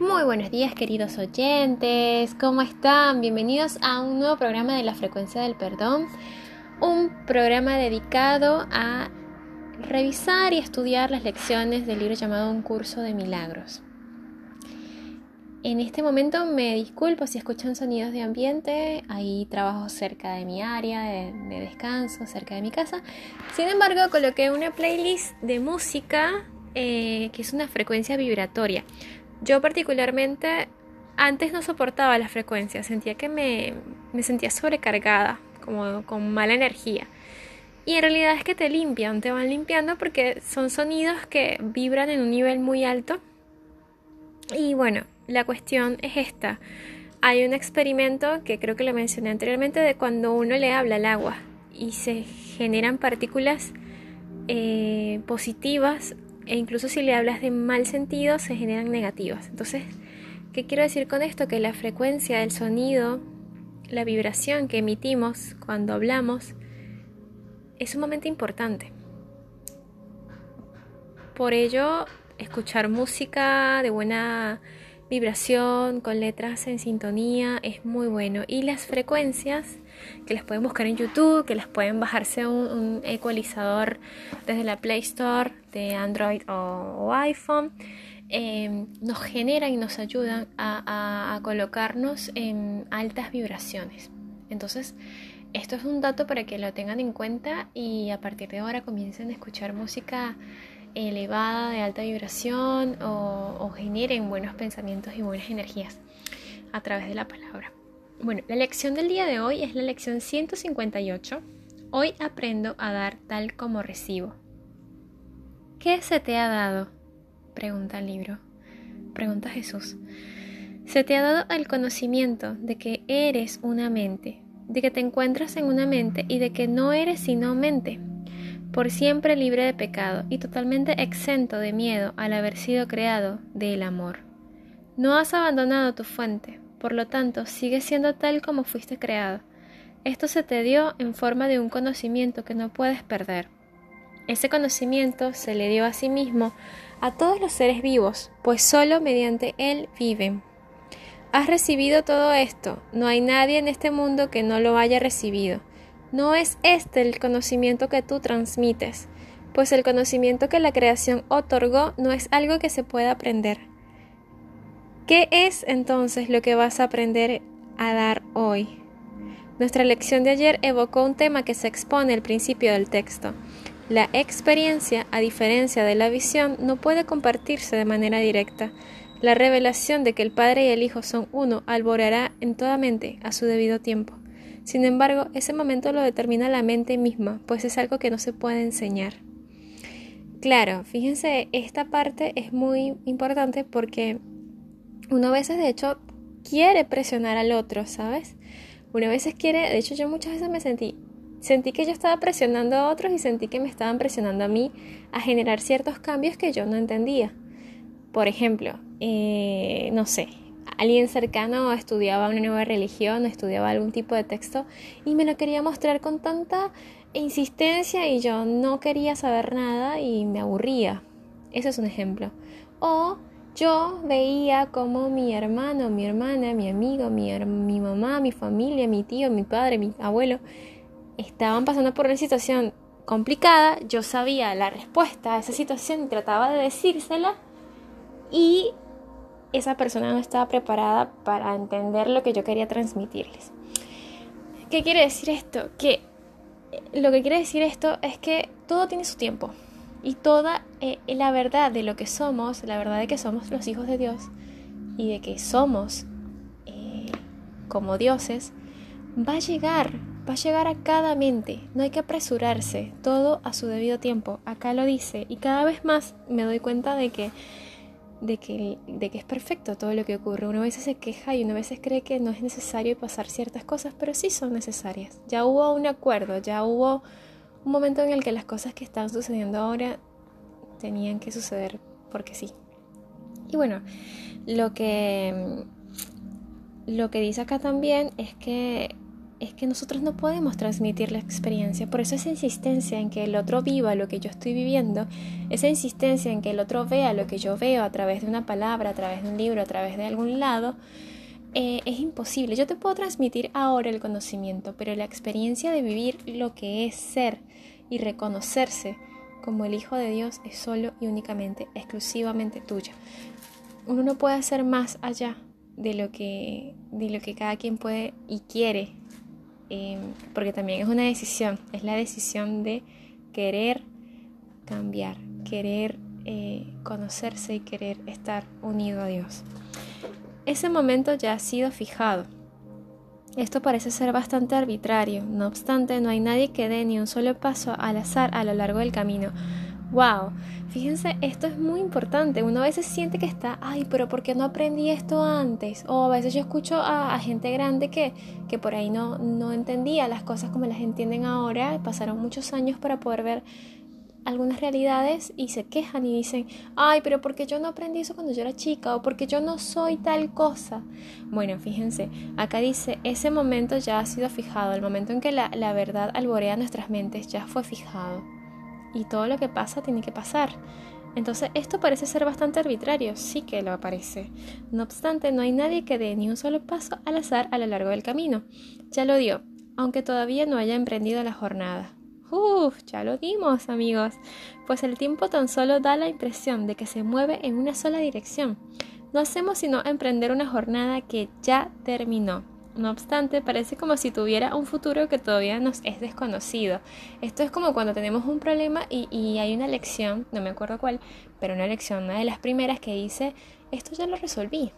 Muy buenos días queridos oyentes, ¿cómo están? Bienvenidos a un nuevo programa de la frecuencia del perdón, un programa dedicado a revisar y estudiar las lecciones del libro llamado Un curso de milagros. En este momento me disculpo si escuchan sonidos de ambiente, hay trabajo cerca de mi área de, descanso, cerca de mi casa. Sin embargo, coloqué una playlist de música eh, que es una frecuencia vibratoria. Yo particularmente antes no soportaba la frecuencia, sentía que me, me sentía sobrecargada, como con mala energía. Y en realidad es que te limpian, te van limpiando porque son sonidos que vibran en un nivel muy alto. Y bueno, la cuestión es esta. Hay un experimento que creo que lo mencioné anteriormente de cuando uno le habla al agua y se generan partículas eh, positivas e incluso si le hablas de mal sentido se generan negativas. Entonces, ¿qué quiero decir con esto? Que la frecuencia del sonido, la vibración que emitimos cuando hablamos, es sumamente importante. Por ello, escuchar música de buena vibración, con letras en sintonía, es muy bueno. Y las frecuencias, que las pueden buscar en YouTube, que las pueden bajarse un, ecualizador desde la Play Store de Android o, iPhone, em, nos generan y nos ayudan a, colocarnos en altas vibraciones. Entonces, esto es un dato para que lo tengan en cuenta y a partir de ahora comiencen a escuchar música elevada, de alta vibración o, generen buenos pensamientos y buenas energías a través de la palabra. Bueno, la lección del día de hoy es la lección 158. Hoy aprendo a dar tal como recibo. ¿Qué se te ha dado? Pregunta el libro. Pregunta Jesús. Se te ha dado el conocimiento de que eres una mente, de que te encuentras en una mente y de que no eres sino mente, por siempre libre de pecado y totalmente exento de miedo al haber sido creado del amor. No has abandonado tu fuente, por lo tanto sigues siendo tal como fuiste creado. Esto se te dio en forma de un conocimiento que no puedes perder. Ese conocimiento se le dio a sí mismo a todos los seres vivos, pues solo mediante él viven. Has recibido todo esto, no hay nadie en este mundo que no lo haya recibido. No es este el conocimiento que tú transmites, pues el conocimiento que la creación otorgó no es algo que se pueda aprender. ¿Qué es entonces lo que vas a aprender a dar hoy? Nuestra lección de ayer evocó un tema que se expone al principio del texto. La experiencia, a diferencia de la visión, no puede compartirse de manera directa. La revelación de que el Padre y el Hijo son uno alborará en toda mente a su debido tiempo. Sin embargo, ese momento lo determina la mente misma, pues es algo que no se puede enseñar. Claro, fíjense, esta parte es muy importante porque uno a veces de hecho quiere presionar al otro, ¿sabes? Uno a veces quiere, de hecho yo muchas veces me sentí, sentí que yo estaba presionando a otros y sentí que me estaban presionando a mí a generar ciertos cambios que yo no entendía. Por ejemplo, eh, no sé, alguien cercano estudiaba una nueva religión estudiaba algún tipo de texto y me lo quería mostrar con tanta insistencia y yo no quería saber nada y me aburría. Ese es un ejemplo. O yo veía como mi hermano, mi hermana, mi amigo, mi, mi mamá, mi familia, mi tío, mi padre, mi abuelo estaban pasando por una situación complicada, yo sabía la respuesta a esa situación y trataba de decírsela y esa persona no estaba preparada para entender lo que yo quería transmitirles. ¿Qué quiere decir esto? Que eh, lo que quiere decir esto es que todo tiene su tiempo y toda eh, la verdad de lo que somos, la verdad de que somos los hijos de Dios y de que somos eh, como dioses, va a llegar, va a llegar a cada mente. No hay que apresurarse, todo a su debido tiempo. Acá lo dice y cada vez más me doy cuenta de que de que, de que es perfecto todo lo que ocurre. Uno a veces se queja y uno a veces cree que no es necesario pasar ciertas cosas, pero sí son necesarias. Ya hubo un acuerdo, ya hubo un momento en el que las cosas que están sucediendo ahora tenían que suceder porque sí. Y bueno, lo que, lo que dice acá también es que es que nosotros no podemos transmitir la experiencia. Por eso esa insistencia en que el otro viva lo que yo estoy viviendo, esa insistencia en que el otro vea lo que yo veo a través de una palabra, a través de un libro, a través de algún lado, eh, es imposible. Yo te puedo transmitir ahora el conocimiento, pero la experiencia de vivir lo que es ser y reconocerse como el Hijo de Dios es solo y únicamente, exclusivamente tuya. Uno no puede hacer más allá de lo que, de lo que cada quien puede y quiere Em, porque también es una decisión, es la decisión de querer cambiar, querer eh, conocerse y querer estar unido a Dios. Ese momento ya ha sido fijado. Esto parece ser bastante arbitrario, no obstante no hay nadie que dé ni un solo paso al azar a lo largo del camino. ¡Wow! Fíjense, esto es muy importante. Uno a veces siente que está, ay, pero ¿por qué no aprendí esto antes? O a veces yo escucho a, gente grande que, que por ahí no, no entendía las cosas como las entienden ahora. Pasaron muchos años para poder ver algunas realidades y se quejan y dicen, ay, pero ¿por qué yo no aprendí eso cuando yo era chica? O porque yo no soy tal cosa. Bueno, fíjense, acá dice, ese momento ya ha sido fijado, el momento en que la, la verdad alborea nuestras mentes ya fue fijado y todo lo que pasa tiene que pasar. Entonces esto parece ser bastante arbitrario, sí que lo parece. No obstante, no hay nadie que dé ni un solo paso al azar a lo largo del camino. Ya lo dio, aunque todavía no haya emprendido la jornada. Uf, ya lo dimos, amigos, pues el tiempo tan solo da la impresión de que se mueve en una sola dirección. No hacemos sino emprender una jornada que ya terminó. No obstante, parece como si tuviera un futuro que todavía nos es desconocido. Esto es como cuando tenemos un problema y, hay una lección, no me acuerdo cuál, pero una lección, una de las primeras que dice, esto ya lo resolví.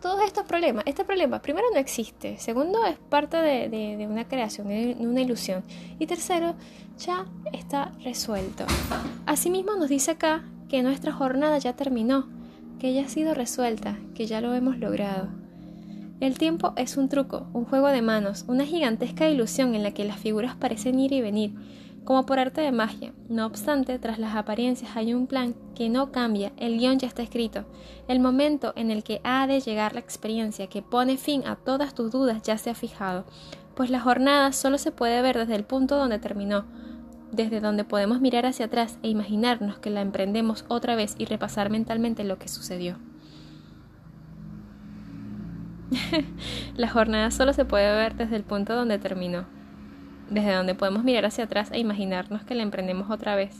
Todos estos problemas, este problema primero no existe, segundo es parte de, una creación, de una ilusión y tercero ya está resuelto. Asimismo nos dice acá que nuestra jornada ya terminó, que ya ha sido resuelta, que ya lo hemos logrado. El tiempo es un truco, un juego de manos, una gigantesca ilusión en la que las figuras parecen ir y venir, como por arte de magia. No obstante, tras las apariencias hay un plan que no cambia, el guion ya está escrito. El momento en el que ha de llegar la experiencia que pone fin a todas tus dudas ya se ha fijado, pues la jornada solo se puede ver desde el punto donde terminó, desde donde podemos mirar hacia atrás e imaginarnos que la emprendemos otra vez y repasar mentalmente lo que sucedió. la jornada solo se puede ver desde el punto donde terminó, desde donde podemos mirar hacia atrás e imaginarnos que la emprendemos otra vez.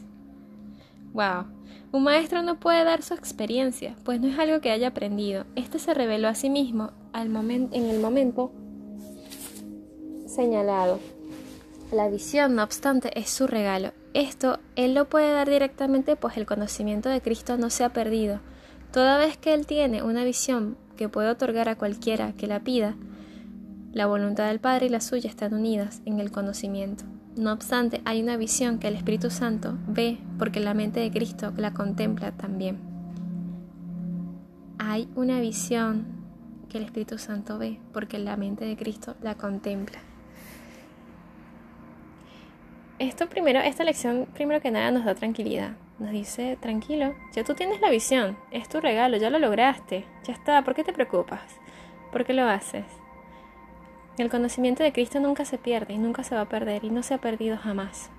¡Wow! Un maestro no puede dar su experiencia, pues no es algo que haya aprendido. Este se reveló a sí mismo al en el momento señalado. La visión, no obstante, es su regalo. Esto él lo puede dar directamente, pues el conocimiento de Cristo no se ha perdido. Toda vez que él tiene una visión que puede otorgar a cualquiera que la pida, la voluntad del Padre y la suya están unidas en el conocimiento. No obstante, hay una visión que el Espíritu Santo ve porque la mente de Cristo la contempla también. Hay una visión que el Espíritu Santo ve porque la mente de Cristo la contempla. Esto primero, esta lección primero que nada nos da tranquilidad nos dice, tranquilo, ya tú tienes la visión, es tu regalo, ya lo lograste, ya está, ¿por qué te preocupas? ¿Por qué lo haces? El conocimiento de Cristo nunca se pierde y nunca se va a perder y no se ha perdido jamás.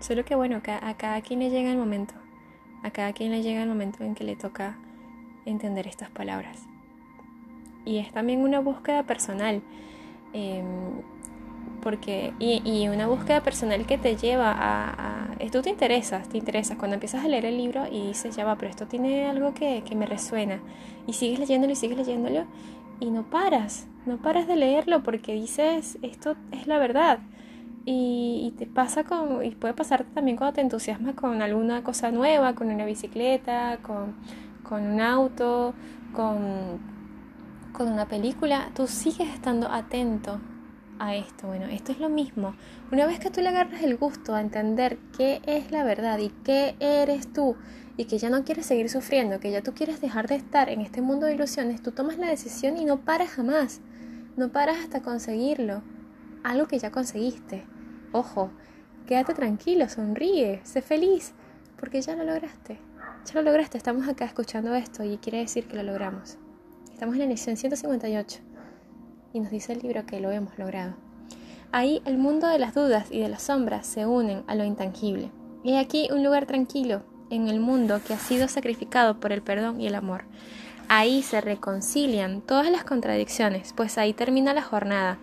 Solo que bueno, a cada quien le llega el momento, a cada quien le llega el momento en que le toca entender estas palabras. Y es también una búsqueda personal. Em, porque y, una búsqueda personal que te lleva a, esto te interesa, te interesa cuando empiezas a leer el libro y dices ya va, pero esto tiene algo que, me resuena y sigues leyéndolo y sigues leyéndolo y no paras, no paras de leerlo porque dices esto es la verdad y, te pasa con y puede pasar también cuando te entusiasmas con alguna cosa nueva, con una bicicleta, con, con un auto, con, con una película, tú sigues estando atento a esto. Bueno, esto es lo mismo. Una vez que tú le agarras el gusto a entender qué es la verdad y qué eres tú y que ya no quieres seguir sufriendo, que ya tú quieres dejar de estar en este mundo de ilusiones, tú tomas la decisión y no paras jamás. No paras hasta conseguirlo. Algo que ya conseguiste. Ojo, quédate tranquilo, sonríe, sé feliz, porque ya lo lograste. Ya lo lograste, estamos acá escuchando esto y quiere decir que lo logramos. Estamos en la lección 158 y nos dice el libro que lo hemos logrado. Ahí el mundo de las dudas y de las sombras se unen a lo intangible. Y aquí un lugar tranquilo en el mundo que ha sido sacrificado por el perdón y el amor. Ahí se reconcilian todas las contradicciones, pues ahí termina la jornada.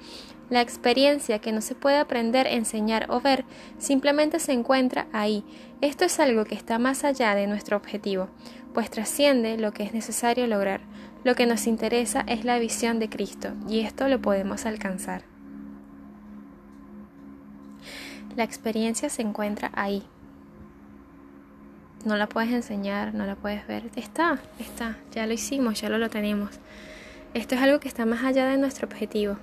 La experiencia que no se puede aprender, enseñar o ver simplemente se encuentra ahí. Esto es algo que está más allá de nuestro objetivo, pues trasciende lo que es necesario lograr. Lo que nos interesa es la visión de Cristo y esto lo podemos alcanzar. La experiencia se encuentra ahí. No la puedes enseñar, no la puedes ver. Está, está, ya lo hicimos, ya lo, tenemos. Esto es algo que está más allá de nuestro objetivo.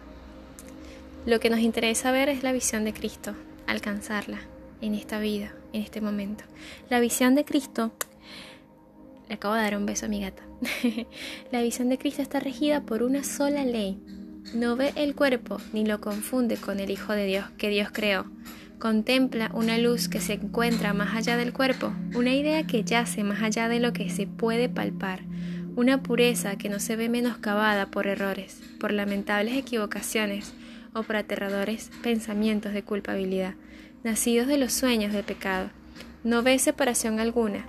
Lo que nos interesa ver es la visión de Cristo, alcanzarla en esta vida, en este momento. La visión de Cristo le acabo de dar un beso a mi gata. la visión de Cristo está regida por una sola ley. No ve el cuerpo ni lo confunde con el Hijo de Dios que Dios creó. Contempla una luz que se encuentra más allá del cuerpo, una idea que yace más allá de lo que se puede palpar, una pureza que no se ve menoscabada por errores, por lamentables equivocaciones o por aterradores pensamientos de culpabilidad, nacidos de los sueños de pecado. No ve separación alguna,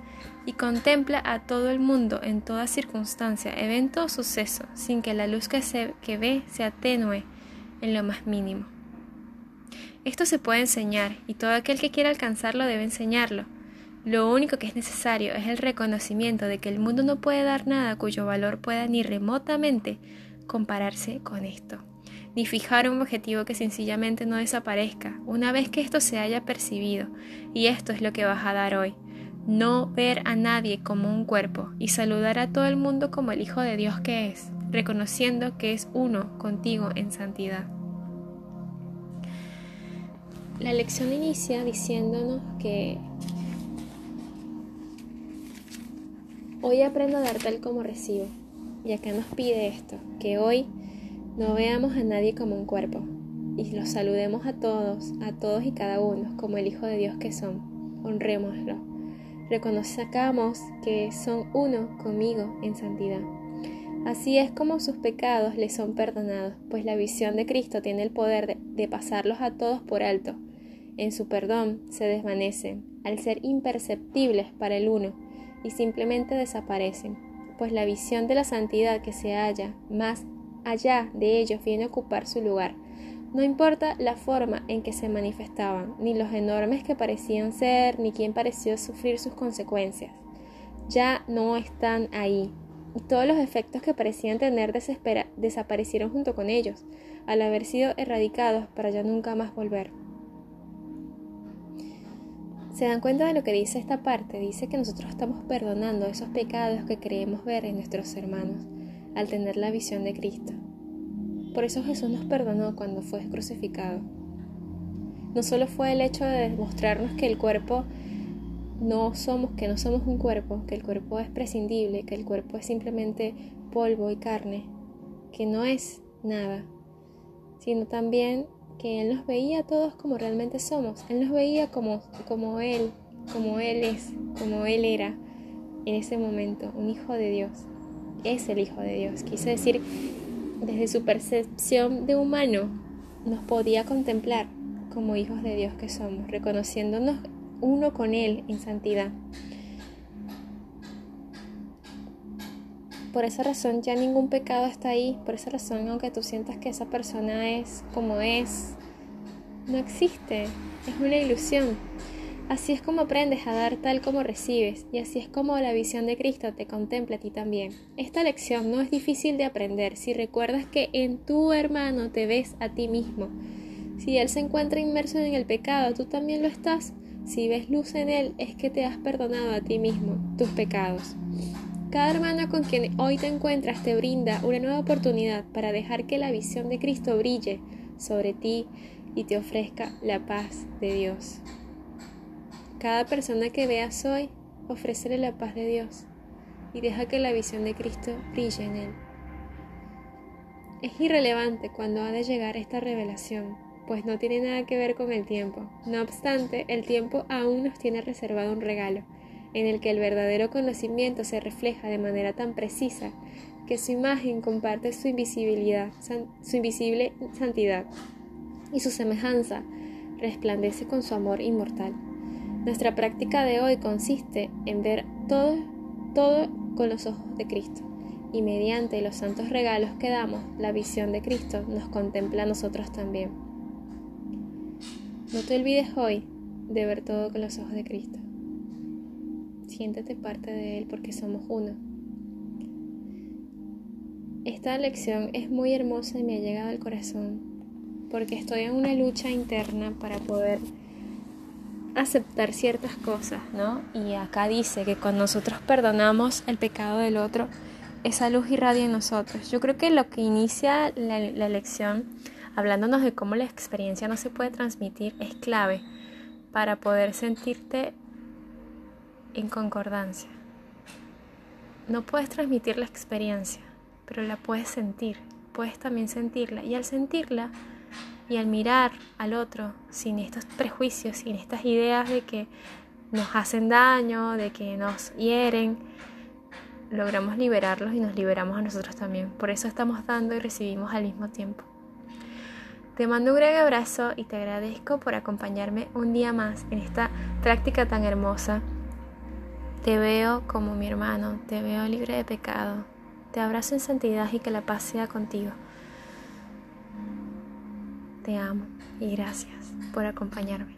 y contempla a todo el mundo en toda circunstancia, evento o suceso, sin que la luz que, se, que ve se atenúe en lo más mínimo. Esto se puede enseñar y todo aquel que quiera alcanzarlo debe enseñarlo. Lo único que es necesario es el reconocimiento de que el mundo no puede dar nada cuyo valor pueda ni remotamente compararse con esto, ni fijar un objetivo que sencillamente no desaparezca una vez que esto se haya percibido, y esto es lo que vas a dar hoy, no ver a nadie como un cuerpo y saludar a todo el mundo como el Hijo de Dios que es, reconociendo que es uno contigo en santidad. La lección inicia diciéndonos que hoy aprendo a dar tal como recibo. Y acá nos pide esto, que hoy no veamos a nadie como un cuerpo y los saludemos a todos, a todos y cada uno como el Hijo de Dios que son. Honrémoslo reconozcamos que son uno conmigo en santidad. Así es como sus pecados les son perdonados, pues la visión de Cristo tiene el poder de, pasarlos a todos por alto. En su perdón se desvanecen, al ser imperceptibles para el uno, y simplemente desaparecen, pues la visión de la santidad que se halla más allá de ellos viene a ocupar su lugar, no importa la forma en que se manifestaban, ni los enormes que parecían ser, ni quién pareció sufrir sus consecuencias. Ya no están ahí, y todos los efectos que parecían tener desaparecieron junto con ellos, al haber sido erradicados para ya nunca más volver. ¿Se dan cuenta de lo que dice esta parte? Dice que nosotros estamos perdonando esos pecados que creemos ver en nuestros hermanos al tener la visión de Cristo. Por eso Jesús nos perdonó cuando fue crucificado. No solo fue el hecho de demostrarnos que el cuerpo no somos, que no somos un cuerpo, que el cuerpo es prescindible, que el cuerpo es simplemente polvo y carne, que no es nada, sino también que Él nos veía a todos como realmente somos. Él nos veía como, como Él, como Él es, como Él era en ese momento, un hijo de Dios. Es el hijo de Dios. Quise decir desde su percepción de humano, nos podía contemplar como hijos de Dios que somos, reconociéndonos uno con Él en santidad. Por esa razón ya ningún pecado está ahí, por esa razón aunque tú sientas que esa persona es como es, no existe, es una ilusión. Así es como aprendes a dar tal como recibes, y así es como la visión de Cristo te contempla a ti también. Esta lección no es difícil de aprender si recuerdas que en tu hermano te ves a ti mismo. Si él se encuentra inmerso en el pecado, tú también lo estás. Si ves luz en él, es que te has perdonado a ti mismo tus pecados. Cada hermano con quien hoy te encuentras te brinda una nueva oportunidad para dejar que la visión de Cristo brille sobre ti y te ofrezca la paz de Dios. Cada persona que veas hoy, ofrécele la paz de Dios y deja que la visión de Cristo brille en él. Es irrelevante cuando ha de llegar esta revelación, pues no tiene nada que ver con el tiempo. No obstante, el tiempo aún nos tiene reservado un regalo. en el que el verdadero conocimiento se refleja de manera tan precisa que su imagen comparte su invisibilidad, su invisible santidad y su semejanza resplandece con su amor inmortal. Nuestra práctica de hoy consiste en ver todo, todo con los ojos de Cristo y mediante los santos regalos que damos, la visión de Cristo nos contempla a nosotros también. No te olvides hoy de ver todo con los ojos de Cristo. Siéntete parte de Él porque somos uno. Esta lección es muy hermosa y me ha llegado al corazón porque estoy en una lucha interna para poder aceptar ciertas cosas, ¿no? Y acá dice que cuando nosotros perdonamos el pecado del otro, esa luz irradia en nosotros. Yo creo que lo que inicia la, lección, hablándonos de cómo la experiencia no se puede transmitir, es clave para poder sentirte en concordancia. No puedes transmitir la experiencia, pero la puedes sentir, puedes también sentirla. Y al sentirla y al mirar al otro sin estos prejuicios, sin estas ideas de que nos hacen daño, de que nos hieren, logramos liberarlos y nos liberamos a nosotros también. Por eso estamos dando y recibimos al mismo tiempo. Te mando un gran abrazo y te agradezco por acompañarme un día más en esta práctica tan hermosa. Te veo como mi hermano, te veo libre de pecado. Te abrazo en santidad y que la paz sea contigo. Te amo y gracias por acompañarme.